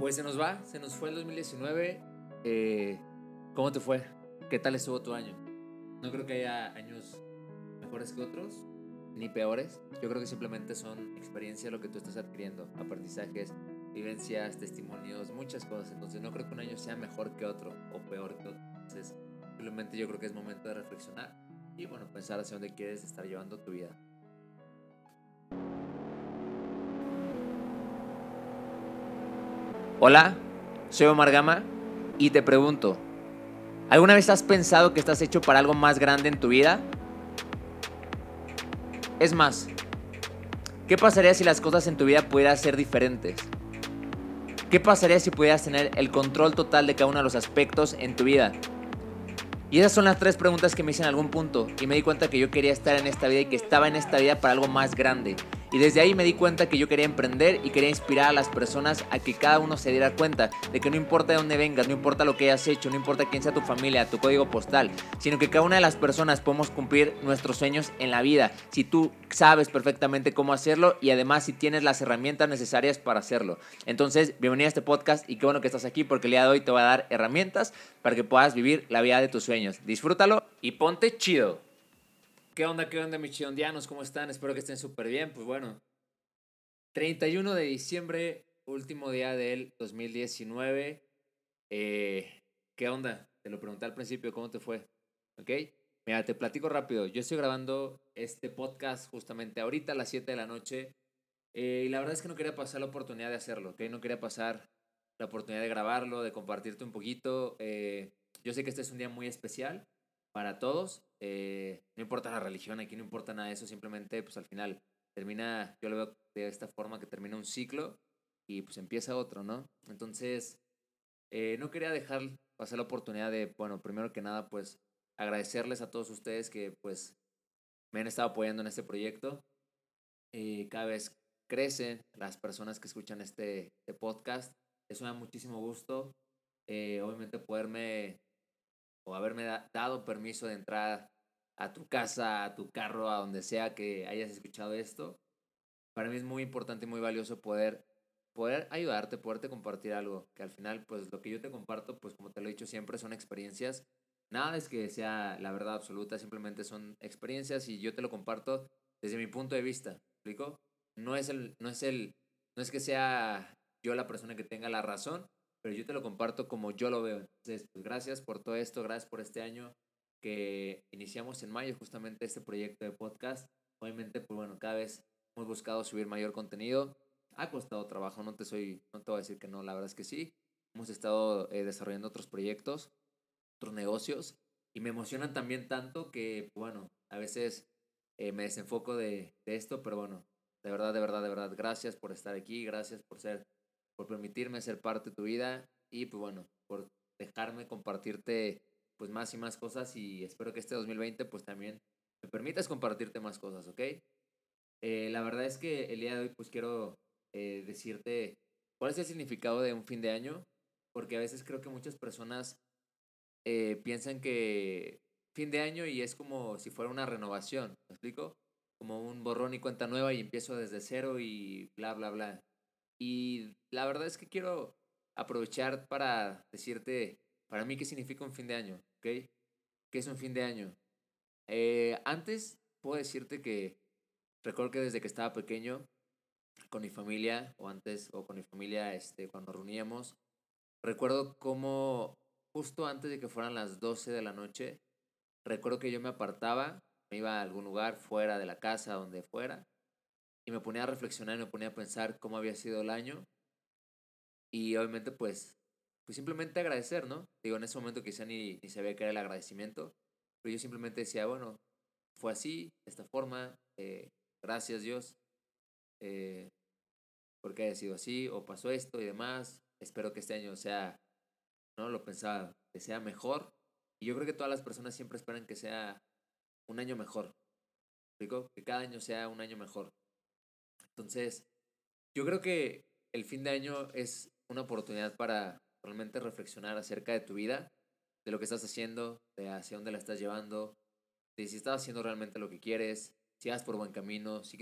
Pues se nos va, se nos fue el 2019. Eh, ¿Cómo te fue? ¿Qué tal estuvo tu año? No creo que haya años mejores que otros, ni peores. Yo creo que simplemente son experiencias lo que tú estás adquiriendo, aprendizajes, vivencias, testimonios, muchas cosas. Entonces no creo que un año sea mejor que otro o peor que otro. Entonces simplemente yo creo que es momento de reflexionar y bueno, pensar hacia dónde quieres estar llevando tu vida. Hola, soy Omar Gama y te pregunto, ¿alguna vez has pensado que estás hecho para algo más grande en tu vida? Es más, ¿qué pasaría si las cosas en tu vida pudieran ser diferentes? ¿Qué pasaría si pudieras tener el control total de cada uno de los aspectos en tu vida? Y esas son las tres preguntas que me hice en algún punto y me di cuenta que yo quería estar en esta vida y que estaba en esta vida para algo más grande. Y desde ahí me di cuenta que yo quería emprender y quería inspirar a las personas a que cada uno se diera cuenta de que no importa de dónde vengas, no importa lo que hayas hecho, no importa quién sea tu familia, tu código postal, sino que cada una de las personas podemos cumplir nuestros sueños en la vida si tú sabes perfectamente cómo hacerlo y además si tienes las herramientas necesarias para hacerlo. Entonces, bienvenido a este podcast y qué bueno que estás aquí porque el día de hoy te voy a dar herramientas para que puedas vivir la vida de tus sueños. Disfrútalo y ponte chido. ¿Qué onda, qué onda, mis chidondianos? ¿Cómo están? Espero que estén súper bien. Pues bueno, 31 de diciembre, último día del 2019. Eh, ¿Qué onda? Te lo pregunté al principio, ¿cómo te fue? ¿Ok? Mira, te platico rápido. Yo estoy grabando este podcast justamente ahorita a las 7 de la noche. Eh, y la verdad es que no quería pasar la oportunidad de hacerlo, ¿ok? No quería pasar la oportunidad de grabarlo, de compartirte un poquito. Eh, yo sé que este es un día muy especial para todos. Eh, no importa la religión, aquí no importa nada de eso, simplemente pues al final termina, yo lo veo de esta forma que termina un ciclo y pues empieza otro, ¿no? Entonces, eh, no quería dejar pasar la oportunidad de, bueno, primero que nada, pues agradecerles a todos ustedes que pues me han estado apoyando en este proyecto. Eh, cada vez crecen las personas que escuchan este, este podcast. Eso me da muchísimo gusto. obviamente poderme o haberme dado permiso de entrar a tu casa, a tu carro, a donde sea que hayas escuchado esto. Para mí es muy importante y muy valioso poder, poder ayudarte, poderte compartir algo, que al final, pues lo que yo te comparto, pues como te lo he dicho siempre, son experiencias. Nada es que sea la verdad absoluta, simplemente son experiencias y yo te lo comparto desde mi punto de vista. ¿Explico? No es el, no es el, no es que sea yo la persona que tenga la razón, pero yo te lo comparto como yo lo veo. Entonces, pues gracias por todo esto, gracias por este año que iniciamos en mayo justamente este proyecto de podcast. Obviamente, pues bueno, cada vez hemos buscado subir mayor contenido. Ha costado trabajo, no te soy, no te voy a decir que no, la verdad es que sí. Hemos estado eh, desarrollando otros proyectos, otros negocios y me emocionan también tanto que, bueno, a veces eh, me desenfoco de, de esto, pero bueno, de verdad, de verdad, de verdad, gracias por estar aquí, gracias por ser por permitirme ser parte de tu vida y pues bueno, por dejarme compartirte pues más y más cosas y espero que este 2020 pues también me permitas compartirte más cosas, ¿ok? Eh, la verdad es que el día de hoy pues quiero eh, decirte cuál es el significado de un fin de año, porque a veces creo que muchas personas eh, piensan que fin de año y es como si fuera una renovación, ¿me explico? Como un borrón y cuenta nueva y empiezo desde cero y bla, bla, bla. Y la verdad es que quiero aprovechar para decirte, para mí, qué significa un fin de año, ¿ok? ¿Qué es un fin de año? Eh, antes puedo decirte que recuerdo que desde que estaba pequeño, con mi familia, o antes, o con mi familia, este, cuando reuníamos, recuerdo cómo justo antes de que fueran las 12 de la noche, recuerdo que yo me apartaba, me iba a algún lugar fuera de la casa, donde fuera, y me ponía a reflexionar y me ponía a pensar cómo había sido el año. Y obviamente, pues, pues simplemente agradecer, ¿no? Digo, en ese momento quizá ni, ni sabía qué era el agradecimiento, pero yo simplemente decía, bueno, fue así, de esta forma, eh, gracias Dios, eh, porque haya sido así, o pasó esto y demás, espero que este año sea, ¿no? Lo pensaba, que sea mejor. Y yo creo que todas las personas siempre esperan que sea un año mejor. ¿Digo? Que cada año sea un año mejor. Entonces, yo creo que el fin de año es una oportunidad para realmente reflexionar acerca de tu vida, de lo que estás haciendo, de hacia dónde la estás llevando, de si estás haciendo realmente lo que quieres, si vas por buen camino, si,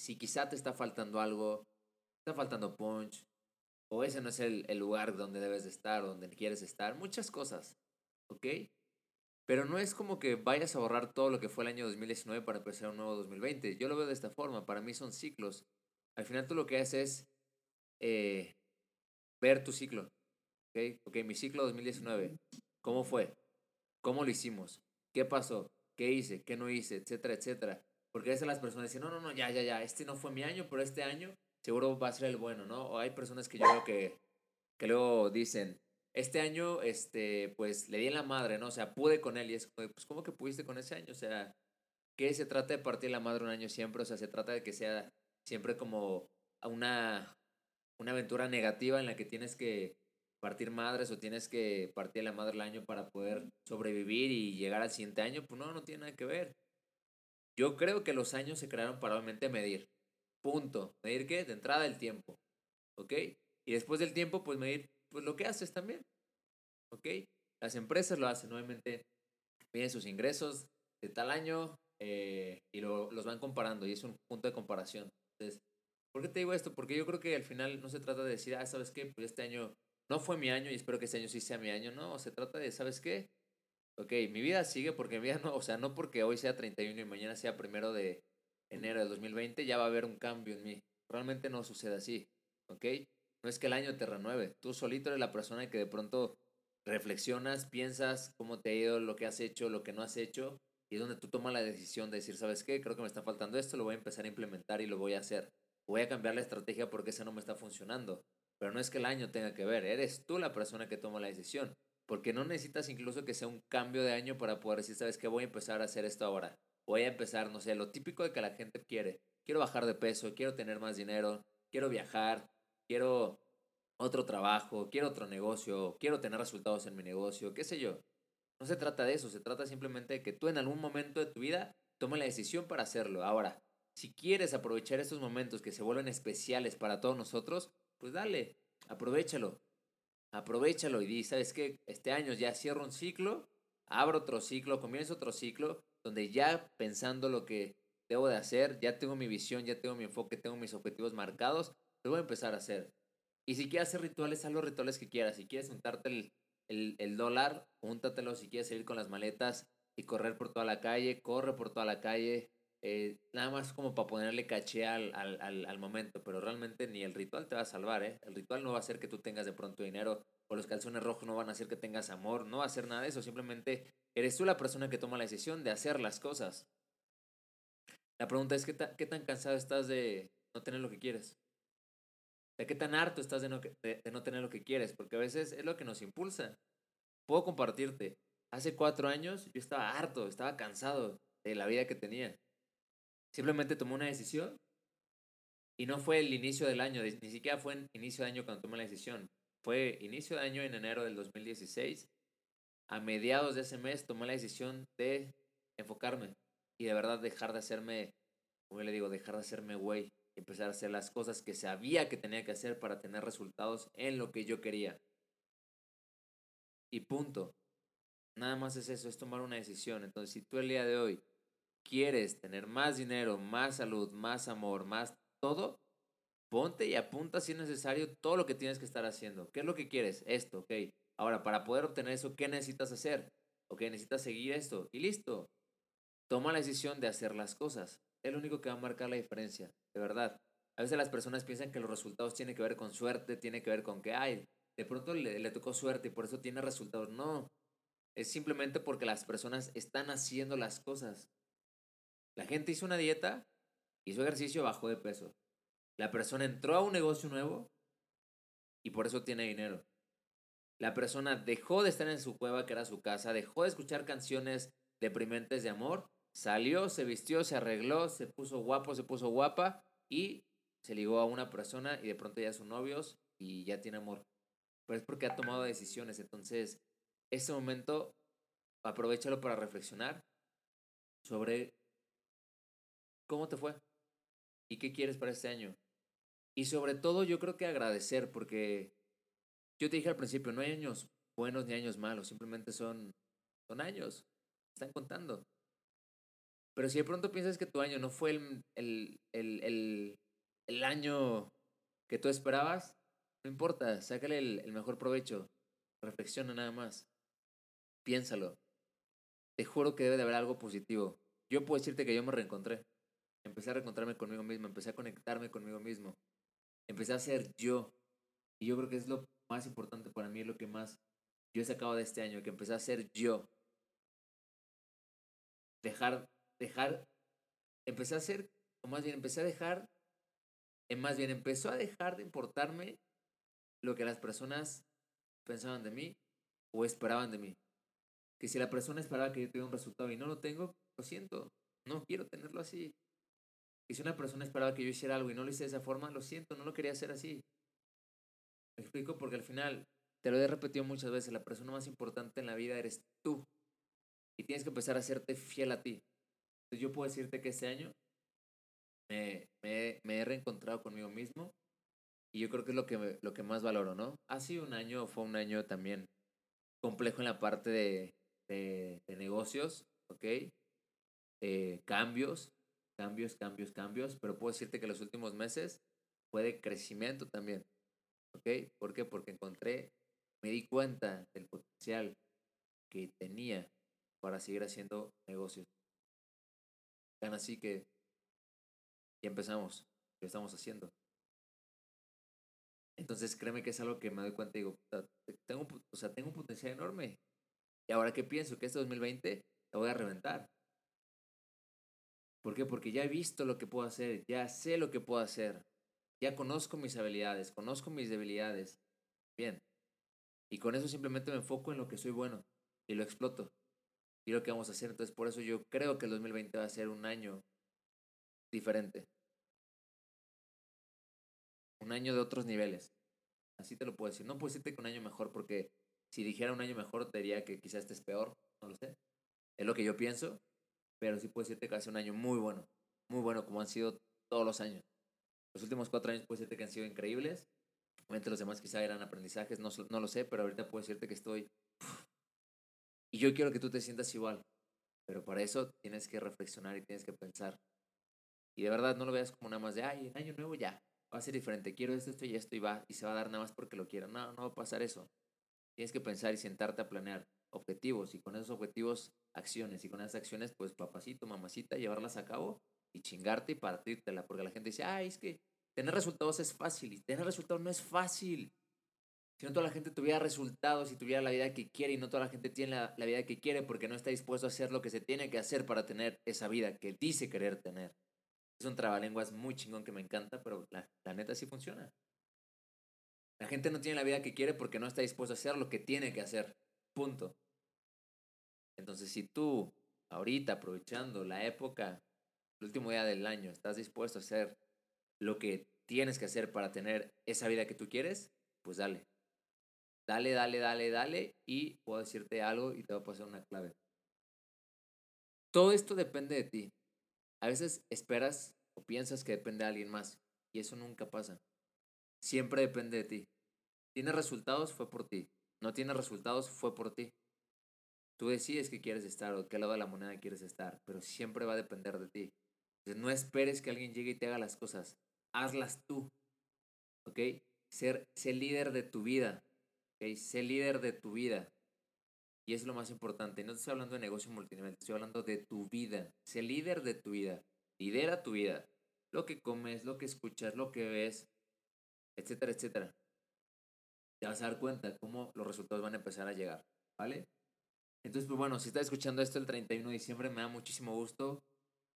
si quizá te está faltando algo, está faltando punch, o ese no es el, lugar donde debes de estar, donde quieres estar, muchas cosas, ¿ok? Pero no es como que vayas a borrar todo lo que fue el año 2019 para empezar un nuevo 2020. Yo lo veo de esta forma, para mí son ciclos. Al final tú lo que haces es eh, ver tu ciclo. ¿Ok? Ok, mi ciclo 2019, ¿cómo fue? ¿Cómo lo hicimos? ¿Qué pasó? ¿Qué hice? ¿Qué no hice? Etcétera, etcétera. Porque a veces las personas dicen, no, no, no, ya, ya, ya, este no fue mi año, pero este año seguro va a ser el bueno, ¿no? O hay personas que yo veo que, que luego dicen, este año, este, pues le di en la madre, ¿no? O sea, pude con él y es como, pues, ¿cómo que pudiste con ese año? O sea, ¿qué se trata de partir la madre un año siempre? O sea, se trata de que sea siempre como una, una aventura negativa en la que tienes que partir madres o tienes que partir la madre el año para poder sobrevivir y llegar al siguiente año, pues no, no tiene nada que ver. Yo creo que los años se crearon para obviamente medir. Punto. ¿Medir qué? De entrada el tiempo. ¿Ok? Y después del tiempo, pues medir pues lo que haces también. ¿Ok? Las empresas lo hacen, obviamente, miden sus ingresos de tal año eh, y lo, los van comparando y es un punto de comparación. Entonces, ¿por qué te digo esto? Porque yo creo que al final no se trata de decir, ah, ¿sabes qué? Pues este año no fue mi año y espero que este año sí sea mi año. No, se trata de, ¿sabes qué? Ok, mi vida sigue porque mi vida no, o sea, no porque hoy sea 31 y mañana sea primero de enero del 2020, ya va a haber un cambio en mí. Realmente no sucede así, ¿ok? No es que el año te renueve. Tú solito eres la persona que de pronto reflexionas, piensas cómo te ha ido, lo que has hecho, lo que no has hecho, y es donde tú tomas la decisión de decir, ¿sabes qué? Creo que me está faltando esto, lo voy a empezar a implementar y lo voy a hacer. Voy a cambiar la estrategia porque esa no me está funcionando. Pero no es que el año tenga que ver, eres tú la persona que toma la decisión. Porque no necesitas incluso que sea un cambio de año para poder decir, ¿sabes qué? Voy a empezar a hacer esto ahora. Voy a empezar, no sé, lo típico de que la gente quiere. Quiero bajar de peso, quiero tener más dinero, quiero viajar, quiero otro trabajo, quiero otro negocio, quiero tener resultados en mi negocio, qué sé yo. No se trata de eso, se trata simplemente de que tú en algún momento de tu vida tomes la decisión para hacerlo. Ahora, si quieres aprovechar estos momentos que se vuelven especiales para todos nosotros, pues dale, aprovechalo. Aprovechalo y di, ¿sabes qué? Este año ya cierro un ciclo, abro otro ciclo, comienzo otro ciclo, donde ya pensando lo que debo de hacer, ya tengo mi visión, ya tengo mi enfoque, tengo mis objetivos marcados, lo voy a empezar a hacer. Y si quieres hacer rituales, haz los rituales que quieras. Si quieres untarte el, el, el dólar, úntatelo. Si quieres salir con las maletas y correr por toda la calle, corre por toda la calle. Eh, nada más como para ponerle caché al, al, al, al, momento, pero realmente ni el ritual te va a salvar, ¿eh? El ritual no va a hacer que tú tengas de pronto dinero, o los calzones rojos no van a hacer que tengas amor, no va a hacer nada de eso, simplemente eres tú la persona que toma la decisión de hacer las cosas. La pregunta es, ¿qué, qué tan cansado estás de no tener lo que quieres? ¿De qué tan harto estás de no, de no tener lo que quieres? Porque a veces es lo que nos impulsa. Puedo compartirte, hace cuatro años yo estaba harto, estaba cansado de la vida que tenía Simplemente tomé una decisión y no fue el inicio del año, ni siquiera fue en inicio de año cuando tomé la decisión. Fue inicio de año en enero del 2016. A mediados de ese mes tomé la decisión de enfocarme y de verdad dejar de hacerme, como le digo, dejar de hacerme güey empezar a hacer las cosas que sabía que tenía que hacer para tener resultados en lo que yo quería. Y punto. Nada más es eso, es tomar una decisión. Entonces, si tú el día de hoy quieres tener más dinero, más salud, más amor, más todo, ponte y apunta si es necesario todo lo que tienes que estar haciendo. ¿Qué es lo que quieres? Esto, ok. Ahora, para poder obtener eso, ¿qué necesitas hacer? Ok, necesitas seguir esto y listo. Toma la decisión de hacer las cosas. Es lo único que va a marcar la diferencia, de verdad. A veces las personas piensan que los resultados tienen que ver con suerte, tiene que ver con que, ay, de pronto le, le tocó suerte y por eso tiene resultados. No, es simplemente porque las personas están haciendo las cosas. La gente hizo una dieta, hizo ejercicio, bajó de peso. La persona entró a un negocio nuevo y por eso tiene dinero. La persona dejó de estar en su cueva, que era su casa, dejó de escuchar canciones deprimentes de amor, salió, se vistió, se arregló, se puso guapo, se puso guapa y se ligó a una persona y de pronto ya son novios y ya tiene amor. Pero es porque ha tomado decisiones. Entonces, ese momento, aprovechalo para reflexionar sobre ¿Cómo te fue? ¿Y qué quieres para este año? Y sobre todo yo creo que agradecer, porque yo te dije al principio, no hay años buenos ni años malos, simplemente son, son años, están contando. Pero si de pronto piensas que tu año no fue el, el, el, el, año que tú esperabas, No importa, sácale el, el mejor provecho. Reflexiona nada más. Piénsalo. Te juro que debe de haber algo positivo. Yo puedo decirte que yo me reencontré. Empecé a reencontrarme conmigo mismo, empecé a conectarme conmigo mismo. Empecé a ser yo. Y yo creo que es lo más importante para mí, lo que más yo he sacado de este año, que empecé a ser yo. Dejar, dejar, empecé a ser, o más bien empecé a dejar, en más bien empezó a dejar de importarme lo que las personas pensaban de mí o esperaban de mí. Que si la persona esperaba que yo tuviera un resultado y no lo tengo, lo siento, no quiero tenerlo así. Y si una persona esperaba que yo hiciera algo y no lo hice de esa forma, lo siento, no lo quería hacer así. Me explico porque al final, te lo he repetido muchas veces, la persona más importante en la vida eres tú. Y tienes que empezar a hacerte fiel a ti. Entonces yo puedo decirte que este año me, me, me he reencontrado conmigo mismo y yo creo que es lo que, lo que más valoro, ¿no? Ha sido un año, fue un año también complejo en la parte de, de, de negocios, ¿ok? Eh, cambios, cambios, cambios, cambios, pero puedo decirte que los últimos meses fue de crecimiento también, ¿ok? ¿Por qué? Porque encontré, me di cuenta del potencial que tenía para seguir haciendo negocios. Tan así que ya empezamos, lo estamos haciendo. Entonces créeme que es algo que me doy cuenta y digo, tengo, o sea, tengo un potencial enorme. Y ahora que pienso que este 2020 lo voy a reventar. ¿Por qué? Porque ya he visto lo que puedo hacer, ya sé lo que puedo hacer, ya conozco mis habilidades, conozco mis debilidades. Bien. Y con eso simplemente me enfoco en lo que soy bueno y lo exploto. Y lo que vamos a hacer. Entonces por eso yo creo que el 2020 va a ser un año diferente un año de otros niveles. Así te lo puedo decir. No puedo decirte que un año mejor porque si dijera un año mejor te diría que quizás estés peor, no lo sé. Es lo que yo pienso, pero sí puedo decirte que ser un año muy bueno, muy bueno como han sido todos los años. Los últimos cuatro años puedo decirte que han sido increíbles. Obviamente los demás quizá eran aprendizajes, no, lo sé, pero ahorita puedo decirte que estoy... Y yo quiero que tú te sientas igual, pero para eso tienes que reflexionar y tienes que pensar. Y de verdad no lo veas como nada más de, ay, año nuevo ya, va a ser diferente, quiero esto, esto y esto y va, y se va a dar nada más porque lo quiero. No, no va a pasar eso. Tienes que pensar y sentarte a planear objetivos y con esos objetivos acciones y con esas acciones pues papacito, mamacita, llevarlas a cabo y chingarte y partírtela, porque la gente dice, ay, es que tener resultados es fácil y tener resultados no es fácil. Si no toda la gente tuviera resultados y tuviera la vida que quiere y no toda la gente tiene la, la vida que quiere porque no está dispuesto a hacer lo que se tiene que hacer para tener esa vida que dice querer tener. Es un trabalenguas muy chingón que me encanta, pero la, la neta sí funciona. La gente no tiene la vida que quiere porque no está dispuesto a hacer lo que tiene que hacer. Punto. Entonces, si tú, ahorita, aprovechando la época, el último día del año, estás dispuesto a hacer lo que tienes que hacer para tener esa vida que tú quieres, pues dale. Dale, dale, dale, dale. Y puedo decirte algo y te voy a pasar una clave. Todo esto depende de ti. A veces esperas o piensas que depende de alguien más y eso nunca pasa. Siempre depende de ti. Tienes resultados, fue por ti. No tienes resultados, fue por ti. Tú decides qué quieres estar o qué lado de la moneda quieres estar, pero siempre va a depender de ti. Entonces, no esperes que alguien llegue y te haga las cosas. Hazlas tú. ¿Ok? Ser, líder de tu vida. ¿Ok? Ser líder de tu vida. Y es lo más importante. No te estoy hablando de negocio multinivel, estoy hablando de tu vida. Sé líder de tu vida. Lidera tu vida. Lo que comes, lo que escuchas, lo que ves, etcétera, etcétera. Te vas a dar cuenta cómo los resultados van a empezar a llegar. ¿Vale? Entonces, pues bueno, si estás escuchando esto el 31 de diciembre, me da muchísimo gusto.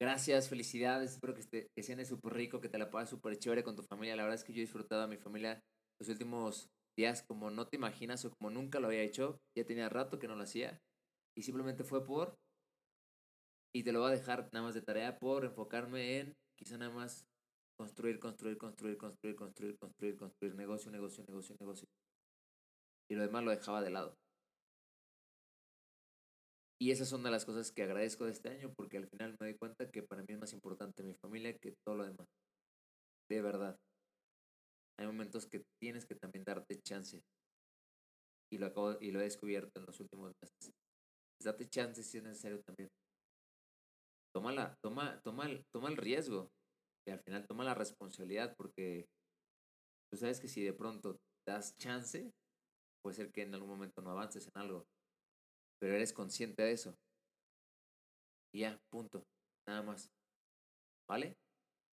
Gracias, felicidades. Espero que, esté, que súper rico, que te la pases súper chévere con tu familia. La verdad es que yo he disfrutado a mi familia los últimos días como no te imaginas o como nunca lo había hecho. Ya tenía rato que no lo hacía. Y simplemente fue por... Y te lo voy a dejar nada más de tarea por enfocarme en quizá nada más construir, construir, construir, construir, construir, construir, construir, negocio, negocio, negocio, negocio. Y lo demás lo dejaba de lado. Y esas son de las cosas que agradezco de este año porque al final me doy cuenta que para mí es más importante mi familia que todo lo demás. De verdad hay momentos que tienes que también darte chance. Y lo, acabo, y lo he descubierto en los últimos meses. Date chance si es necesario también. Toma, la, toma, toma, toma el riesgo. Y al final toma la responsabilidad porque tú sabes que si de pronto das chance, puede ser que en algún momento no avances en algo, pero eres consciente de eso. Y ya, punto, nada más. ¿Vale?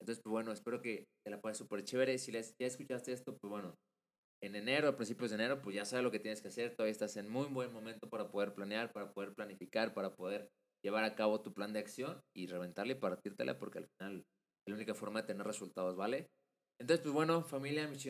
Entonces, pues bueno, espero que te la pases súper chévere. Si les, ya escuchaste esto, pues bueno, en enero, a principios de enero, pues ya sabes lo que tienes que hacer. Todavía estás en muy buen momento para poder planear, para poder planificar, para poder llevar a cabo tu plan de acción y reventarle y partírtela, porque al final es la única forma de tener resultados, ¿vale? Entonces, pues bueno, familia, mis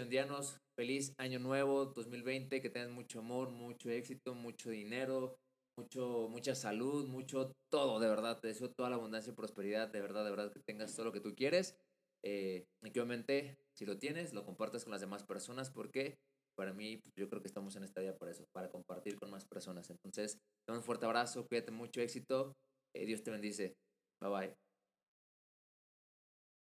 feliz año nuevo 2020, que tengas mucho amor, mucho éxito, mucho dinero, mucho, mucha salud, mucho todo, de verdad. Te deseo toda la abundancia y prosperidad, de verdad, de verdad, que tengas todo lo que tú quieres. Eh, y que obviamente, si lo tienes, lo compartas con las demás personas, porque para mí, pues, yo creo que estamos en esta día para eso, para compartir con más personas. Entonces, te un fuerte abrazo, cuídate mucho, éxito. Eh, Dios te bendice. Bye bye.